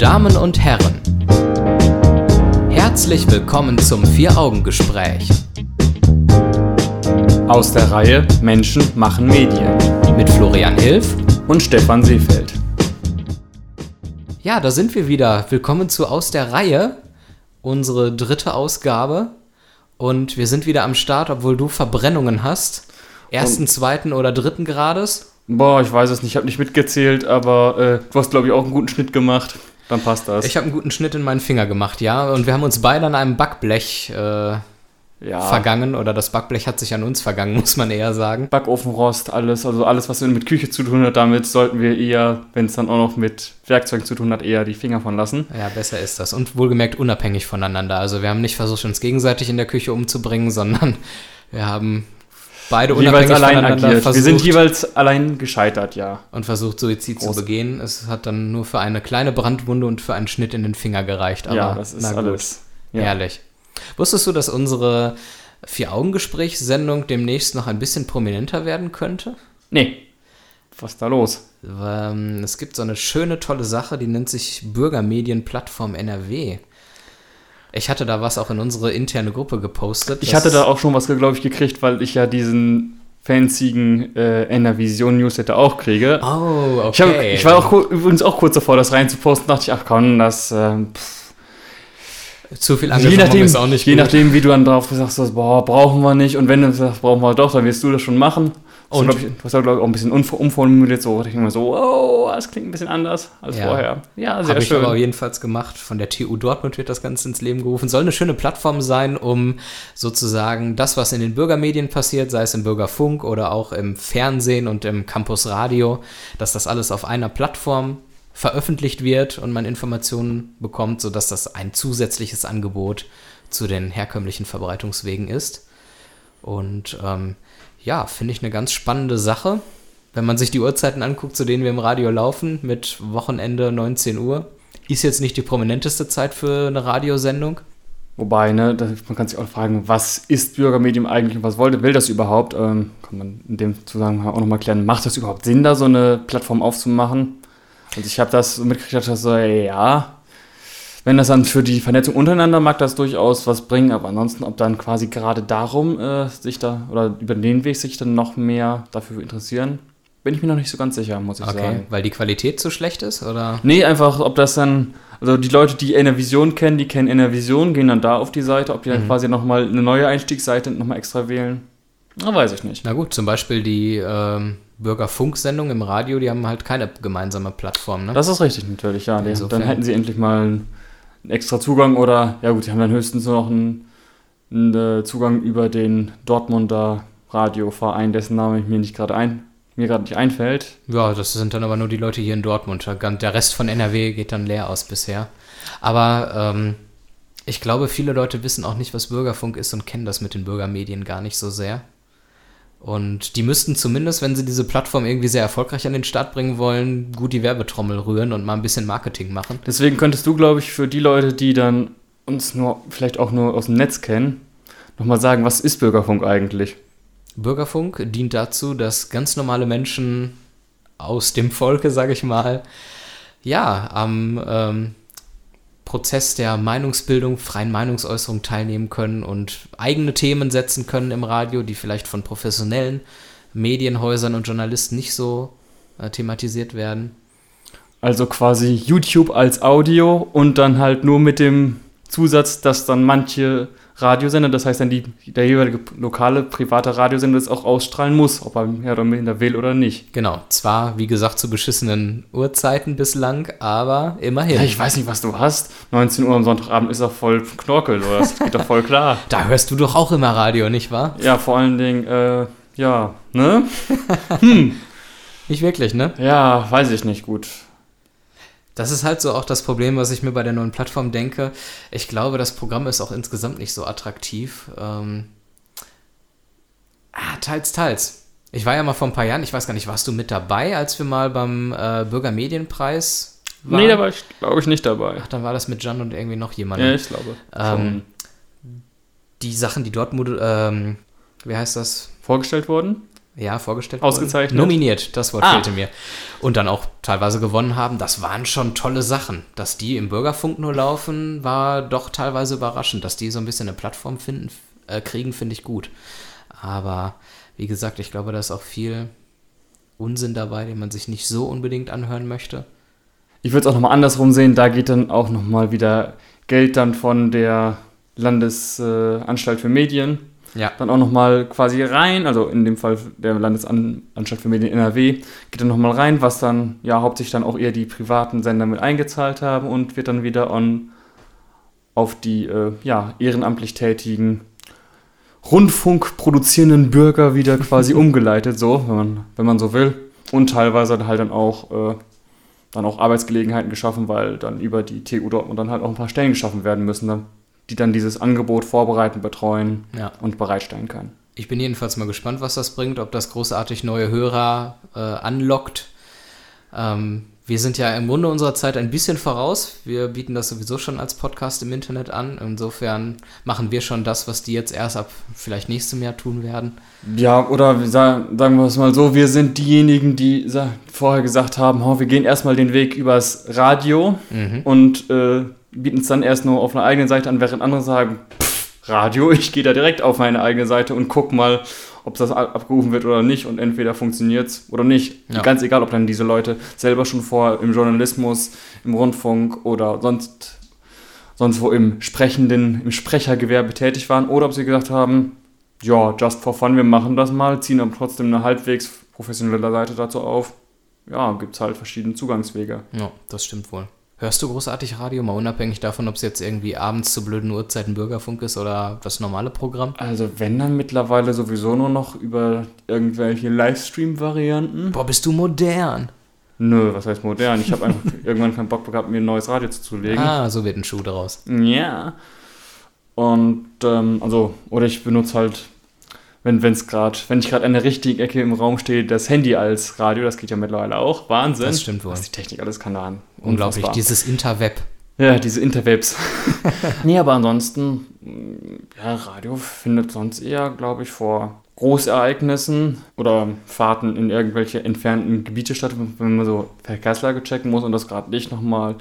Damen und Herren, herzlich willkommen zum Vier-Augen-Gespräch Aus der Reihe Menschen machen Medien mit Florian Hilf. und Stefan Seefeld. Ja, da sind wir wieder. Willkommen zu Aus der Reihe, unsere dritte Ausgabe. Und wir sind wieder am Start, obwohl du Verbrennungen hast. Ersten, zweiten oder dritten Grades. Boah, ich weiß es nicht, ich habe nicht mitgezählt, aber äh, du hast, glaube ich, auch einen guten Schnitt gemacht. Dann passt das. Ich habe einen guten Schnitt in meinen Finger gemacht, ja. Und wir haben uns beide an einem Backblech äh, ja. vergangen. Oder das Backblech hat sich an uns vergangen, muss man eher sagen. Backofenrost, alles, also alles, was mit Küche zu tun hat, damit sollten wir eher, wenn es dann auch noch mit Werkzeugen zu tun hat, eher die Finger von lassen. Ja, besser ist das. Und wohlgemerkt unabhängig voneinander. Also wir haben nicht versucht, uns gegenseitig in der Küche umzubringen, sondern wir haben beide jeweils unabhängig allein agiert. versucht Wir sind jeweils allein gescheitert, ja. und versucht, Suizid Groß. zu begehen. Es hat dann nur für eine kleine Brandwunde und für einen Schnitt in den Finger gereicht. Aber ja, das ist na gut, alles. Ja. Herrlich. Wusstest du, dass unsere Vier-Augen-Gesprächssendung demnächst noch ein bisschen prominenter werden könnte? Nee. Was ist da los? Ähm, Es gibt so eine schöne, tolle Sache, die nennt sich Bürgermedienplattform NRW. Ich hatte da was auch in unsere interne Gruppe gepostet. Ich hatte da auch schon was, glaube ich, gekriegt, weil ich ja diesen fanzigen äh, NRVision Newsletter auch kriege. Oh, okay. Ich, hab, ich war auch übrigens auch kurz davor, das reinzuposten, dachte ich, ach komm, das pff, Zu viel je nachdem, ist auch nicht je gut. nachdem, wie du dann drauf sagst, boah, brauchen wir nicht. Und wenn du sagst, brauchen wir doch, dann wirst du das schon machen. Und? Hast ja, glaube ich, auch ein bisschen umf- umformuliert, so, mir so, oh, das klingt ein bisschen anders als Ja. vorher. Ja, sehr Habe ich aber schön. jedenfalls gemacht. Von der TU Dortmund wird das Ganze ins Leben gerufen. Soll eine schöne Plattform sein, um sozusagen das, was in den Bürgermedien passiert, sei es im Bürgerfunk oder auch im Fernsehen und im Campus Radio, dass das alles auf einer Plattform veröffentlicht wird und man Informationen bekommt, sodass das ein zusätzliches Angebot zu den herkömmlichen Verbreitungswegen ist. Und ähm, ja, finde ich eine ganz spannende Sache. Wenn man sich die Uhrzeiten anguckt, zu denen wir im Radio laufen, mit Wochenende 19 Uhr, ist jetzt nicht die prominenteste Zeit für eine Radiosendung. Wobei, ne, man kann sich auch fragen, was ist Bürgermedium eigentlich und was wollte, will das überhaupt? Ähm, kann man in dem Zusammenhang auch nochmal klären, macht das überhaupt Sinn, da so eine Plattform aufzumachen? Also ich habe das mitgekriegt, dass so, ja, wenn das dann für die Vernetzung untereinander mag das durchaus was bringen, aber ansonsten, ob dann quasi gerade darum äh, sich da oder über den Weg sich dann noch mehr dafür interessieren, bin ich mir noch nicht so ganz sicher, muss ich Okay, sagen. weil die Qualität zu schlecht ist, oder? Nee, einfach, ob das dann, also die Leute, die Enervision kennen, die kennen Enervision, gehen dann da auf die Seite, ob die dann quasi nochmal eine neue Einstiegsseite nochmal extra wählen. Na, weiß ich nicht. Na gut, zum Beispiel die ähm, Bürgerfunksendung im Radio, die haben halt keine gemeinsame Plattform, ne? Das ist richtig natürlich, ja. Die, dann hätten sie endlich mal einen extra Zugang oder, ja gut, die haben dann höchstens nur noch einen, einen äh, Zugang über den Dortmunder Radioverein, dessen Name ich mir nicht gerade ein, mir gerade nicht einfällt. Ja, das sind dann aber nur die Leute hier in Dortmund. Der Rest von NRW geht dann leer aus bisher. Aber ähm, ich glaube, viele Leute wissen auch nicht, was Bürgerfunk ist und kennen das mit den Bürgermedien gar nicht so sehr. Und die müssten zumindest, wenn sie diese Plattform irgendwie sehr erfolgreich an den Start bringen wollen, gut die Werbetrommel rühren und mal ein bisschen Marketing machen. Deswegen könntest du, glaube ich, für die Leute, die dann uns nur vielleicht auch nur aus dem Netz kennen, nochmal sagen, was ist Bürgerfunk eigentlich? Bürgerfunk dient dazu, dass ganz normale Menschen aus dem Volke, sage ich mal, ja, am ähm, Prozess der Meinungsbildung, freien Meinungsäußerung teilnehmen können und eigene Themen setzen können im Radio, die vielleicht von professionellen Medienhäusern und Journalisten nicht so äh, thematisiert werden. Also quasi YouTube als Audio und dann halt nur mit dem Zusatz, dass dann manche Radiosender, das heißt dann die, der jeweilige lokale private Radiosender das auch ausstrahlen muss, ob er mehr oder minder will oder nicht. Genau, zwar, wie gesagt, zu beschissenen Uhrzeiten bislang, aber immerhin. Ja, ich weiß nicht, was du hast. 19 Uhr am Sonntagabend ist doch voll Knorkel, oder? Das geht doch voll klar. da hörst du doch auch immer Radio, nicht wahr? Ja, vor allen Dingen, äh, ja, ne? Nicht wirklich, ne? Ja, weiß ich nicht gut. Das ist halt so auch das Problem, was ich mir bei der neuen Plattform denke. Ich glaube, das Programm ist auch insgesamt nicht so attraktiv. Ähm, ah, teils, teils. Ich war ja mal vor ein paar Jahren, ich weiß gar nicht, warst du mit dabei, als wir mal beim äh, Bürgermedienpreis waren? Nee, da war ich, glaube ich, nicht dabei. Ach, dann war das mit Jan und irgendwie noch jemandem. Ja, ich glaube. Ähm, die Sachen, die dort, ähm, wie heißt das? Vorgestellt worden? Ja, vorgestellt Ausgezeichnet. Worden. Nominiert, das Wort Ah. fehlte mir. Und dann auch teilweise gewonnen haben. Das waren schon tolle Sachen. Dass die im Bürgerfunk nur laufen, war doch teilweise überraschend. Dass die so ein bisschen eine Plattform finden, äh, kriegen, finde ich gut. Aber wie gesagt, ich glaube, da ist auch viel Unsinn dabei, den man sich nicht so unbedingt anhören möchte. Ich würde es auch nochmal andersrum sehen, da geht dann auch nochmal wieder Geld dann von der Landesanstalt äh, für Medien Ja. dann auch nochmal quasi rein, also in dem Fall der Landesanstalt für Medien NRW, geht dann nochmal rein, was dann ja hauptsächlich dann auch eher die privaten Sender mit eingezahlt haben und wird dann wieder on, auf die äh, ja, ehrenamtlich tätigen Rundfunk produzierenden Bürger wieder quasi umgeleitet, so, wenn man, wenn man so will. Und teilweise halt dann auch, äh, dann auch Arbeitsgelegenheiten geschaffen, weil dann über die TU Dortmund dann halt auch ein paar Stellen geschaffen werden müssen, ne, die dann dieses Angebot vorbereiten, betreuen Ja. und bereitstellen können. Ich bin jedenfalls mal gespannt, was das bringt, ob das großartig neue Hörer äh, anlockt. Ähm, wir sind ja im Grunde unserer Zeit ein bisschen voraus. Wir bieten das sowieso schon als Podcast im Internet an. Insofern machen wir schon das, was die jetzt erst ab vielleicht nächstem Jahr tun werden. Ja, oder wir sa- sagen wir es mal so, wir sind diejenigen, die vorher gesagt haben, oh, wir gehen erstmal den Weg übers Radio Mhm. und äh, bieten es dann erst nur auf einer eigenen Seite an, während andere sagen, pff, Radio, ich gehe da direkt auf meine eigene Seite und guck mal, ob das ab- abgerufen wird oder nicht und entweder funktioniert es oder nicht. Ja. Ganz egal, ob dann diese Leute selber schon vor im Journalismus, im Rundfunk oder sonst, sonst wo im sprechenden, im Sprechergewerbe tätig waren oder ob sie gesagt haben, ja, just for fun, wir machen das mal, ziehen aber trotzdem eine halbwegs professionelle Seite dazu auf. Ja, gibt es halt verschiedene Zugangswege. Ja, das stimmt wohl. Hörst du großartig Radio, mal unabhängig davon, ob es jetzt irgendwie abends zu blöden Uhrzeiten Bürgerfunk ist oder das normale Programm? Also wenn dann mittlerweile sowieso nur noch über irgendwelche Livestream-Varianten. Boah, bist du modern. Nö, was heißt modern? Ich habe einfach irgendwann keinen Bock gehabt, mir ein neues Radio zuzulegen. Ah, so wird ein Schuh daraus. Ja. Und ähm, also, oder ich benutze halt, wenn es gerade, wenn ich gerade an der richtigen Ecke im Raum stehe, das Handy als Radio, das geht ja mittlerweile auch. Wahnsinn. Das stimmt wohl. Was die Technik alles kann. da Unglaublich, Unfassbar. dieses Interweb. Ja, diese Interwebs. nee, aber ansonsten, ja, Radio findet sonst eher, glaube ich, vor Großereignissen oder Fahrten in irgendwelche entfernten Gebiete statt, wenn man so Verkehrslage checken muss und das gerade nicht nochmal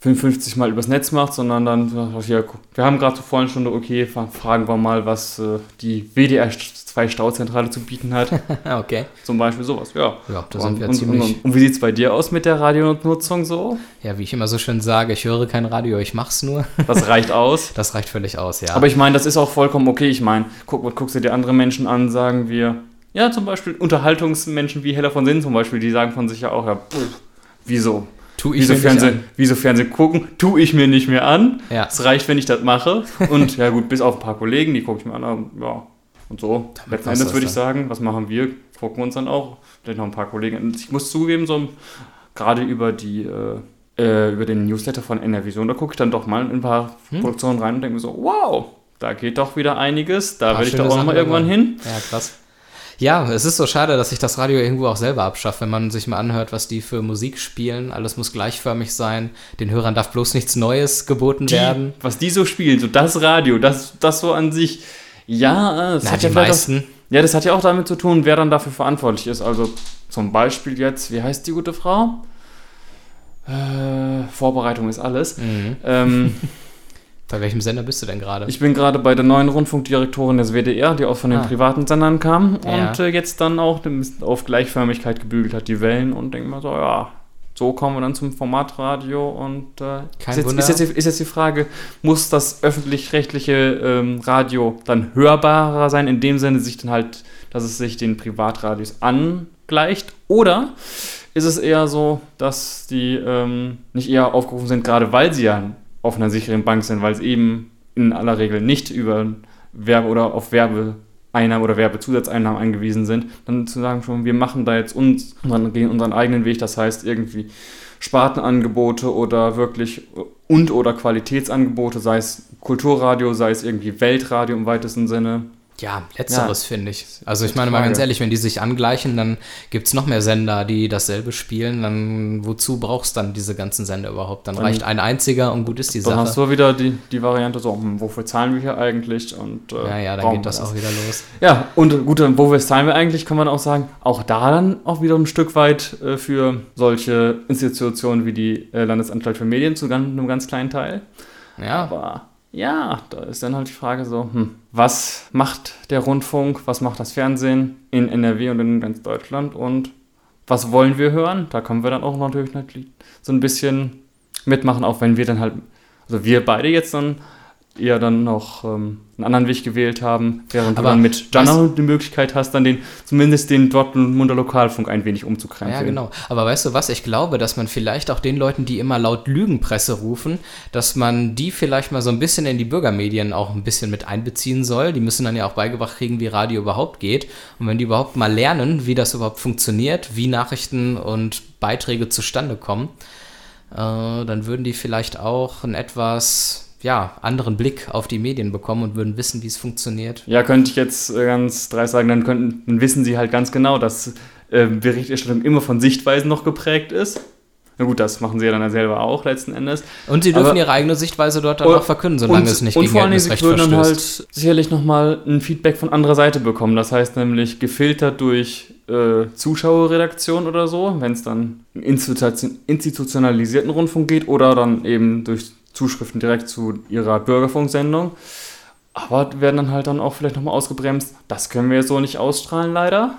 55 Mal übers Netz macht, sondern dann, guck, wir haben gerade zur vollen Stunde, okay, fra- fragen wir mal, was äh, die WDR 2 Stauzentrale zu bieten hat. okay. Zum Beispiel sowas, ja. Ja, da und, sind wir und, ziemlich. und, und wie sieht es bei dir aus mit der Radionutzung so? Ja, wie ich immer so schön sage, ich höre kein Radio, ich mach's nur. Das reicht aus. Das reicht völlig aus, ja. Aber ich meine, das ist auch vollkommen okay. Ich meine, guck, guckst du dir andere Menschen an, sagen wir, ja, zum Beispiel Unterhaltungsmenschen wie Heller von Sinn zum Beispiel, die sagen von sich ja auch, ja, pff, wieso? Tu ich Wieso mir nicht Fernsehen, an. wieso Fernsehen gucken? Tu ich mir nicht mehr an. Ja. Es reicht, wenn ich das mache. Und ja gut, bis auf ein paar Kollegen, die gucke ich mir an, ja. Und so. Damit Letzten Endes würde ich sagen, was machen wir? Gucken uns dann auch. Vielleicht noch ein paar Kollegen. Und ich muss zugeben, so gerade über die äh, äh, über den Newsletter von NRVision, da gucke ich dann doch mal in ein paar Hm. Produktionen rein und denke mir so, wow, da geht doch wieder einiges. Da will ich doch auch nochmal Sachen irgendwann hin. Ja, krass. Ja, es ist so schade, dass sich das Radio irgendwo auch selber abschafft, wenn man sich mal anhört, was die für Musik spielen. Alles muss gleichförmig sein. Den Hörern darf bloß nichts Neues geboten Die, werden. was die so spielen, so das Radio, das, das so an sich, ja, das Na, hat die ja vielleicht auch, meisten. Ja, das hat ja auch damit zu tun, wer dann dafür verantwortlich ist. Also zum Beispiel jetzt, wie heißt die gute Frau? Äh, Vorbereitung ist alles. Mhm. Ähm, Bei welchem Sender bist du denn gerade? ich bin gerade bei der neuen Rundfunkdirektorin des WDR, die auch von den Ah. privaten Sendern kam Ja. und äh, jetzt dann auch auf Gleichförmigkeit gebügelt hat, die Wellen und denke mal so, ja, so kommen wir dann zum Formatradio und äh, ist, jetzt, ist, jetzt, ist jetzt die Frage, muss das öffentlich-rechtliche ähm, Radio dann hörbarer sein, in dem Sinne sich dann halt, dass es sich den Privatradios angleicht oder ist es eher so, dass die ähm, nicht eher aufgerufen sind, gerade weil sie ja auf einer sicheren Bank sind, weil es eben in aller Regel nicht über Werbe oder auf Werbeeinnahmen oder Werbezusatzeinnahmen angewiesen sind, dann zu sagen schon, wir machen da jetzt uns, dann gehen unseren eigenen Weg, das heißt irgendwie Spartenangebote oder wirklich und oder Qualitätsangebote, sei es Kulturradio, sei es irgendwie Weltradio im weitesten Sinne Ja, letzteres ja, finde ich. Also ich meine mal ganz ehrlich, wenn die sich angleichen, dann gibt es noch mehr Sender, die dasselbe spielen. Dann wozu brauchst du dann diese ganzen Sender überhaupt? Dann, dann reicht ein einziger und gut ist die dann Sache. Dann hast du wieder die, die Variante so, hm, wofür zahlen wir hier eigentlich? Und, äh, ja, ja, dann geht das, auch wieder los. Ja, und gut, wofür zahlen wir eigentlich, kann man auch sagen, auch da dann auch wieder ein Stück weit äh, für solche Institutionen wie die äh, Landesanstalt für Medien zu einem ganz kleinen Teil. Ja. Aber ja, da ist dann halt die Frage so, hm, was macht der Rundfunk, was macht das Fernsehen in NRW und in ganz Deutschland und was wollen wir hören? Da können wir dann auch natürlich so ein bisschen mitmachen, auch wenn wir dann halt, also wir beide jetzt dann eher dann noch ähm, einen anderen Weg gewählt haben, während Aber du dann mit Jana die Möglichkeit hast, dann den, zumindest den Dortmunder Lokalfunk ein wenig umzukrempeln. Ja, genau. Aber weißt du was? Ich glaube, dass man vielleicht auch den Leuten, die immer laut Lügenpresse rufen, dass man die vielleicht mal so ein bisschen in die Bürgermedien auch ein bisschen mit einbeziehen soll. Die müssen dann ja auch beigebracht kriegen, wie Radio überhaupt geht. Und wenn die überhaupt mal lernen, wie das überhaupt funktioniert, wie Nachrichten und Beiträge zustande kommen, äh, dann würden die vielleicht auch ein etwas ja, anderen Blick auf die Medien bekommen und würden wissen, wie es funktioniert. Ja, könnte ich jetzt äh, ganz dreist sagen, dann, könnten, dann wissen sie halt ganz genau, dass äh, Berichterstattung immer von Sichtweisen noch geprägt ist. Na gut, das machen sie ja dann selber auch letzten Endes. Und sie dürfen Aber, ihre eigene Sichtweise dort dann auch verkünden, solange und, es nicht und gegen vor allem, sie würden dann halt sicherlich nochmal ein Feedback von anderer Seite bekommen. Das heißt nämlich gefiltert durch äh, Zuschauerredaktion oder so, wenn es dann institutionalisierten Rundfunk geht oder dann eben durch Zuschriften direkt zu ihrer Bürgerfunksendung. Aber werden dann halt dann auch vielleicht nochmal ausgebremst. Das können wir so nicht ausstrahlen, leider.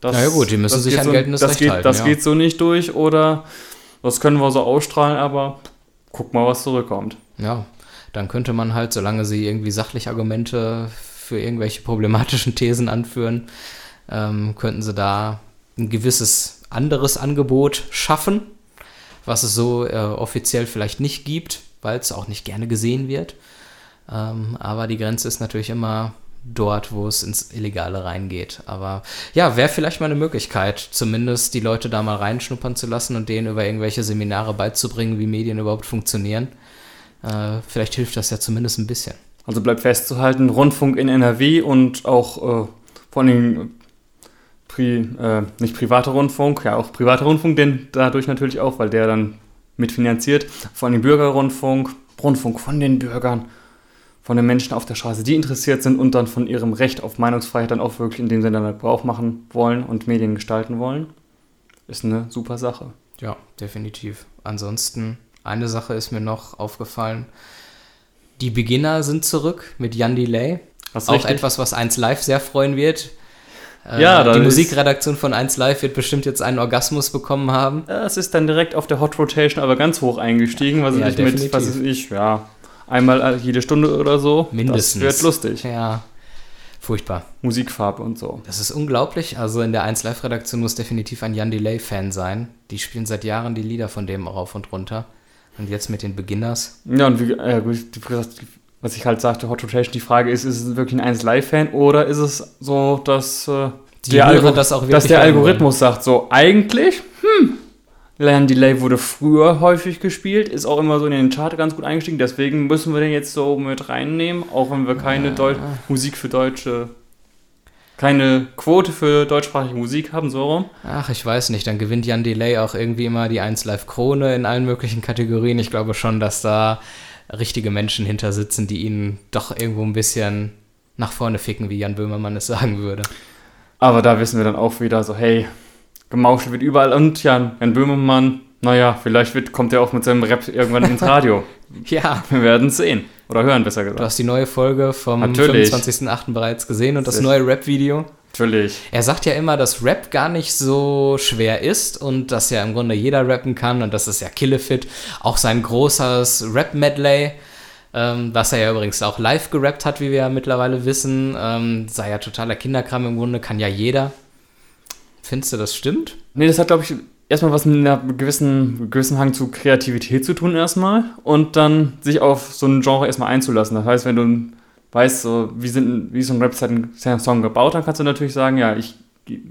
Das, naja gut, die müssen sich an so, geltendes das Recht geht, halten. Das ja. geht so nicht durch oder das können wir so ausstrahlen, aber guck mal, was zurückkommt. Ja, dann könnte man halt, solange sie irgendwie sachlich Argumente für irgendwelche problematischen Thesen anführen, ähm, könnten sie da ein gewisses anderes Angebot schaffen, was es so äh, offiziell vielleicht nicht gibt, weil es auch nicht gerne gesehen wird. Ähm, aber die Grenze ist natürlich immer dort, wo es ins Illegale reingeht. Aber ja, wäre vielleicht mal eine Möglichkeit, zumindest die Leute da mal reinschnuppern zu lassen und denen über irgendwelche Seminare beizubringen, wie Medien überhaupt funktionieren. Äh, vielleicht hilft das ja zumindest ein bisschen. Also bleibt festzuhalten, Rundfunk in NRW und auch äh, vor allem Pri, äh, nicht privater Rundfunk, ja auch privater Rundfunk, denn dadurch natürlich auch, weil der dann mitfinanziert, vor allem Bürgerrundfunk, Rundfunk von den Bürgern, von den Menschen auf der Straße, die interessiert sind und dann von ihrem Recht auf Meinungsfreiheit dann auch wirklich in dem Sinne dann Gebrauch machen wollen und Medien gestalten wollen, ist eine super Sache. Ja, definitiv. Ansonsten, eine Sache ist mir noch aufgefallen. Die Beginner sind zurück mit Jan Delay. Auch richtig? etwas, was 1 Live sehr freuen wird. Äh, ja, die Musikredaktion von 1 Live wird bestimmt jetzt einen Orgasmus bekommen haben. Es ist dann direkt auf der Hot Rotation aber ganz hoch eingestiegen, was ja, ich mit, was ist ich, ja, einmal jede Stunde oder so. Mindestens. Das wird lustig. Ja. Furchtbar. Musikfarbe und so. Das ist unglaublich. Also in der 1 Live-Redaktion muss definitiv ein Jan Delay-Fan sein. Die spielen seit Jahren die Lieder von dem rauf und runter. Und jetzt mit den Beginners. Ja, und wie, äh, was ich halt sagte, Hot Rotation, die Frage ist, ist es wirklich ein 1 Live-Fan oder ist es so, dass, äh, der, Algor das dass der Algorithmus sagt, so eigentlich, hm, Land Delay wurde früher häufig gespielt, ist auch immer so in den Chart ganz gut eingestiegen, deswegen müssen wir den jetzt so mit reinnehmen, auch wenn wir keine. Deu Musik für deutsche keine Quote für deutschsprachige Musik haben, so rum. Ach, ich weiß nicht. Dann gewinnt Jan Delay auch irgendwie immer die 1 Live Krone in allen möglichen Kategorien. Ich glaube schon, dass da richtige Menschen hinter sitzen, die ihn doch irgendwo ein bisschen nach vorne ficken, wie Jan Böhmermann es sagen würde. Aber da wissen wir dann auch wieder so, hey, gemauschelt wird überall und Jan, Jan Böhmermann, naja, vielleicht wird, kommt er auch mit seinem Rap irgendwann ins Radio. ja. Wir werden es sehen. Oder hören, besser gesagt. Du hast die neue Folge vom 25.08. bereits gesehen und das neue Rap-Video. Natürlich. Er sagt ja immer, dass Rap gar nicht so schwer ist und dass ja im Grunde jeder rappen kann und das ist ja Killefit. Auch sein großes Rap-Medley, ähm, was er ja übrigens auch live gerappt hat, wie wir ja mittlerweile wissen, ähm, sei ja totaler Kinderkram im Grunde, kann ja jeder. Findest du, das stimmt? Nee, das hat, glaube ich, erstmal was mit einem gewissen, gewissen Hang zu Kreativität zu tun erstmal und dann sich auf so ein Genre erstmal einzulassen. Das heißt, wenn du weißt, so, wie, sind, wie ist so ein Rap-Song gebaut, dann kannst du natürlich sagen, ja, ich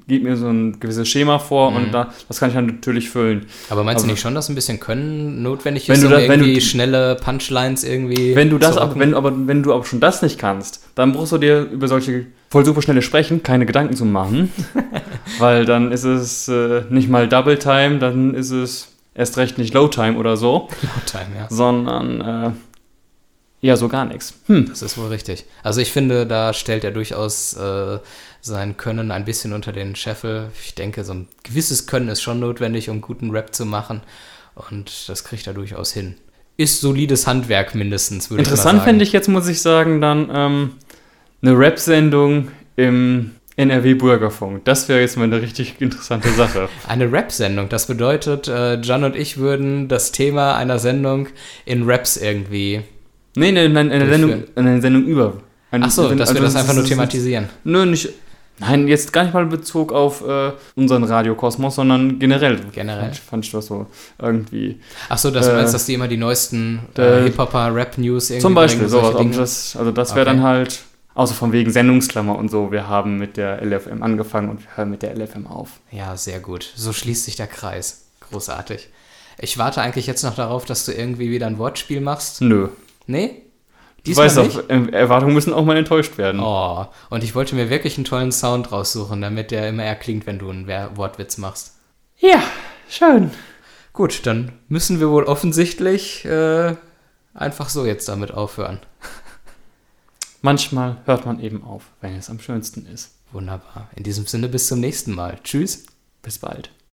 gibt mir so ein gewisses Schema vor Mhm. und da, das kann ich dann natürlich füllen. Aber meinst du Aber- nicht schon, dass ein bisschen Können notwendig Wenn ist, du um da- wenn irgendwie du- schnelle Punchlines irgendwie Wenn du das rocken? wenn, aber wenn du aber schon das nicht kannst, dann brauchst du dir über solche voll super schnelle Sprechen keine Gedanken zu machen. weil dann ist es äh, nicht mal Double Time, dann ist es erst recht nicht Low Time oder so, Time, ja. sondern äh, eher so gar nichts. Hm. Das ist wohl richtig. Also ich finde, da stellt er durchaus äh, sein Können ein bisschen unter den Scheffel. Ich denke, so ein gewisses Können ist schon notwendig, um guten Rap zu machen. Und das kriegt er durchaus hin. Ist solides Handwerk mindestens, würde ich mal Interessant fände ich jetzt, muss ich sagen, dann ähm, eine Rap-Sendung im NRW-Bürgerfunk. Das wäre jetzt mal eine richtig interessante Sache. Eine Rap-Sendung. Das bedeutet, äh, John und ich würden das Thema einer Sendung in Raps irgendwie. nee, nee, nein, eine Sendung, eine Sendung über. Eine Ach so, dass wir also das einfach nur thematisieren. Nö, nicht. Nein, jetzt gar nicht mal in Bezug auf äh, unseren Radiokosmos, sondern generell. Generell. Fand, ich- fand ich das so irgendwie. Ach so, dass du Äh, meinst, dass die immer die neuesten äh, Hip-Hopper, Rap-News irgendwie Zum Beispiel, bringen, sowas. Dinge? das, also das wäre Okay. dann halt, außer von wegen Sendungsklammer und so, wir haben mit der LFM angefangen und wir hören mit der LFM auf. Ja, sehr gut. So schließt sich der Kreis. Großartig. Ich warte eigentlich jetzt noch darauf, dass du irgendwie wieder ein Wortspiel machst. Nö. Nee? Du Diesmal weißt nicht? doch, äh, Erwartungen müssen auch mal enttäuscht werden. Oh, und ich wollte mir wirklich einen tollen Sound raussuchen, damit der immer erklingt, wenn du einen Wortwitz machst. Ja, schön. Gut, dann müssen wir wohl offensichtlich äh, einfach so jetzt damit aufhören. Manchmal hört man eben auf, wenn es am schönsten ist. Wunderbar. In diesem Sinne bis zum nächsten Mal. Tschüss. Bis bald.